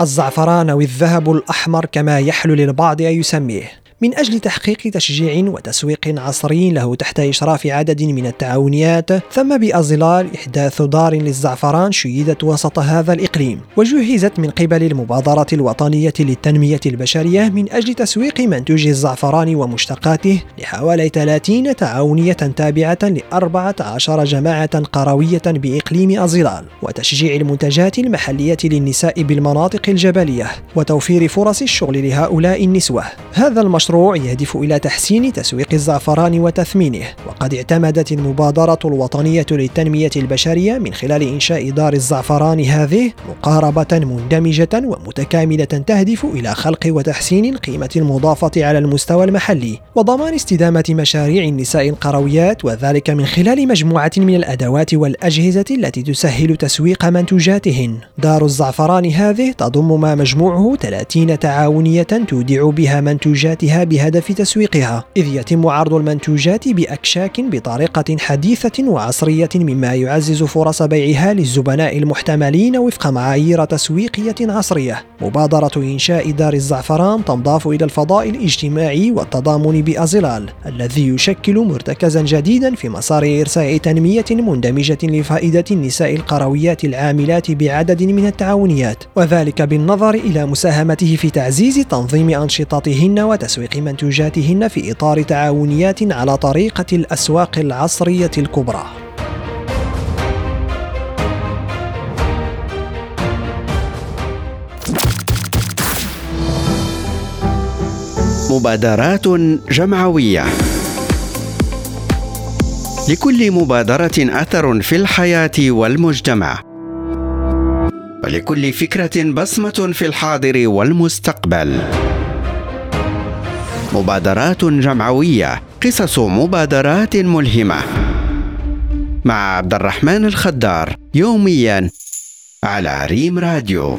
الزعفران أو الذهب الأحمر كما يحلو للبعض أن يسميه. من أجل تحقيق تشجيع وتسويق عصري له تحت إشراف عدد من التعاونيات ثم بأزلال إحداث دار للزعفران شيدت وسط هذا الإقليم وجهزت من قبل المبادرة الوطنية للتنمية البشرية من أجل تسويق منتوج الزعفران ومشتقاته لحوالي 30 تعاونية تابعة ل 14 جماعة قروية بإقليم أزلال وتشجيع المنتجات المحلية للنساء بالمناطق الجبلية وتوفير فرص الشغل لهؤلاء النسوة. هذا المشروع المشروع يهدف إلى تحسين تسويق الزعفران وتثمينه وقد اعتمدت المبادرة الوطنية للتنمية البشرية من خلال إنشاء دار الزعفران هذه مقاربة مندمجة ومتكاملة تهدف إلى خلق وتحسين القيمة المضافة على المستوى المحلي وضمان استدامة مشاريع النساء القرويات وذلك من خلال مجموعة من الأدوات والأجهزة التي تسهل تسويق منتوجاتهن. دار الزعفران هذه تضم ما مجموعه 30 تعاونية تودع بها منتوجاتها بهدف تسويقها إذ يتم عرض المنتوجات بأكشاك بطريقة حديثة وعصرية مما يعزز فرص بيعها للزبناء المحتملين وفق معايير تسويقية عصرية. مبادرة إنشاء دار الزعفران تنضاف إلى الفضاء الاجتماعي والتضامن بأزلال الذي يشكل مرتكزا جديدا في مسار إرساء تنمية مندمجة لفائدة النساء القرويات العاملات بعدد من التعاونيات. وذلك بالنظر إلى مساهمته في تعزيز تنظيم أنشطتهن وتسويق تسويق منتوجاتهن في إطار تعاونيات على طريقة الأسواق العصرية الكبرى. مبادرات جمعوية. لكل مبادرة أثر في الحياة والمجتمع. ولكل فكرة بصمة في الحاضر والمستقبل. مبادرات جمعوية قصص مبادرات ملهمة. مع عبد الرحمن الخدار يوميا على ريم راديو.